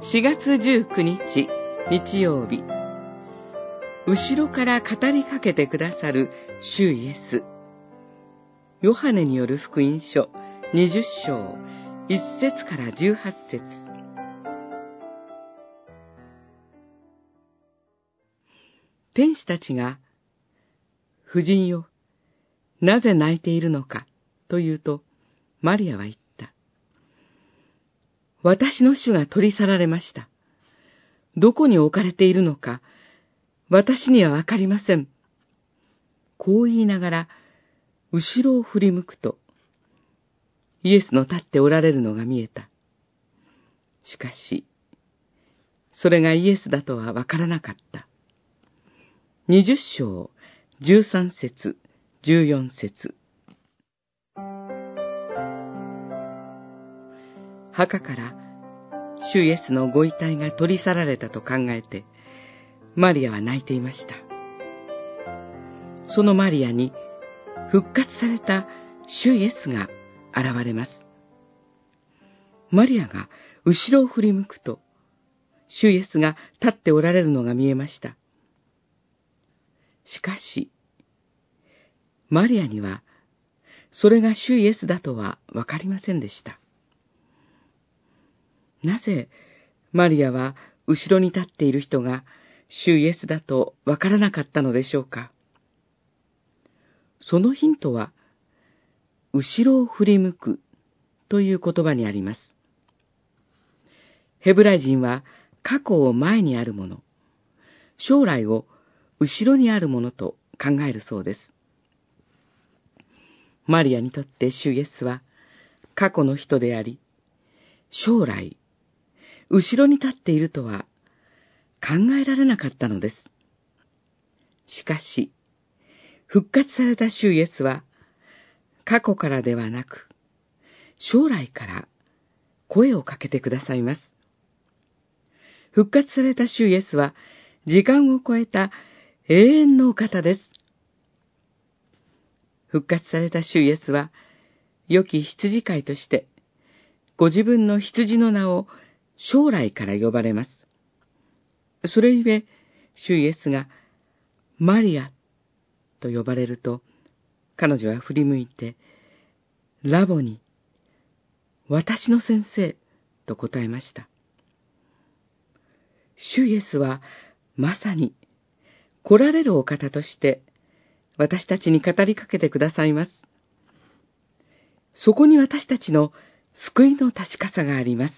4月19日日曜日。後ろから語りかけてくださる主イエス。ヨハネによる福音書20章1節から18節。天使たちが、夫人よ、なぜ泣いているのか、と言うと、マリアは言った。私の主が取り去られました。どこに置かれているのか、私にはわかりません。こう言いながら、後ろを振り向くと、イエスの立っておられるのが見えた。しかし、それがイエスだとはわからなかった。二十章、十三節、十四節。墓から主イエスのご遺体が取り去られたと考えて、マリアは泣いていました。そのマリアに復活された主イエスが現れます。マリアが後ろを振り向くと、主イエスが立っておられるのが見えました。しかし、マリアには、それが主イエスだとはわかりませんでした。なぜ、マリアは後ろに立っている人が主イエスだとわからなかったのでしょうか？そのヒントは、後ろを振り向くという言葉にあります。ヘブライ人は過去を前にあるもの、将来を後ろにあるものと考えるそうです。マリアにとって主イエスは過去の人であり、将来、後ろに立っているとは考えられなかったのです。しかし、復活された主イエスは、過去からではなく、将来から声をかけてくださいます。復活された主イエスは、時間を超えた永遠のお方です。復活された主イエスは、良き羊飼いとして、ご自分の羊の名を将来から呼ばれます。それゆえ、主イエスが、マリアと呼ばれると、彼女は振り向いて、ラボに、私の先生と答えました。主イエスは、まさに、来られるお方として、私たちに語りかけてくださいます。そこに私たちの救いの確かさがあります。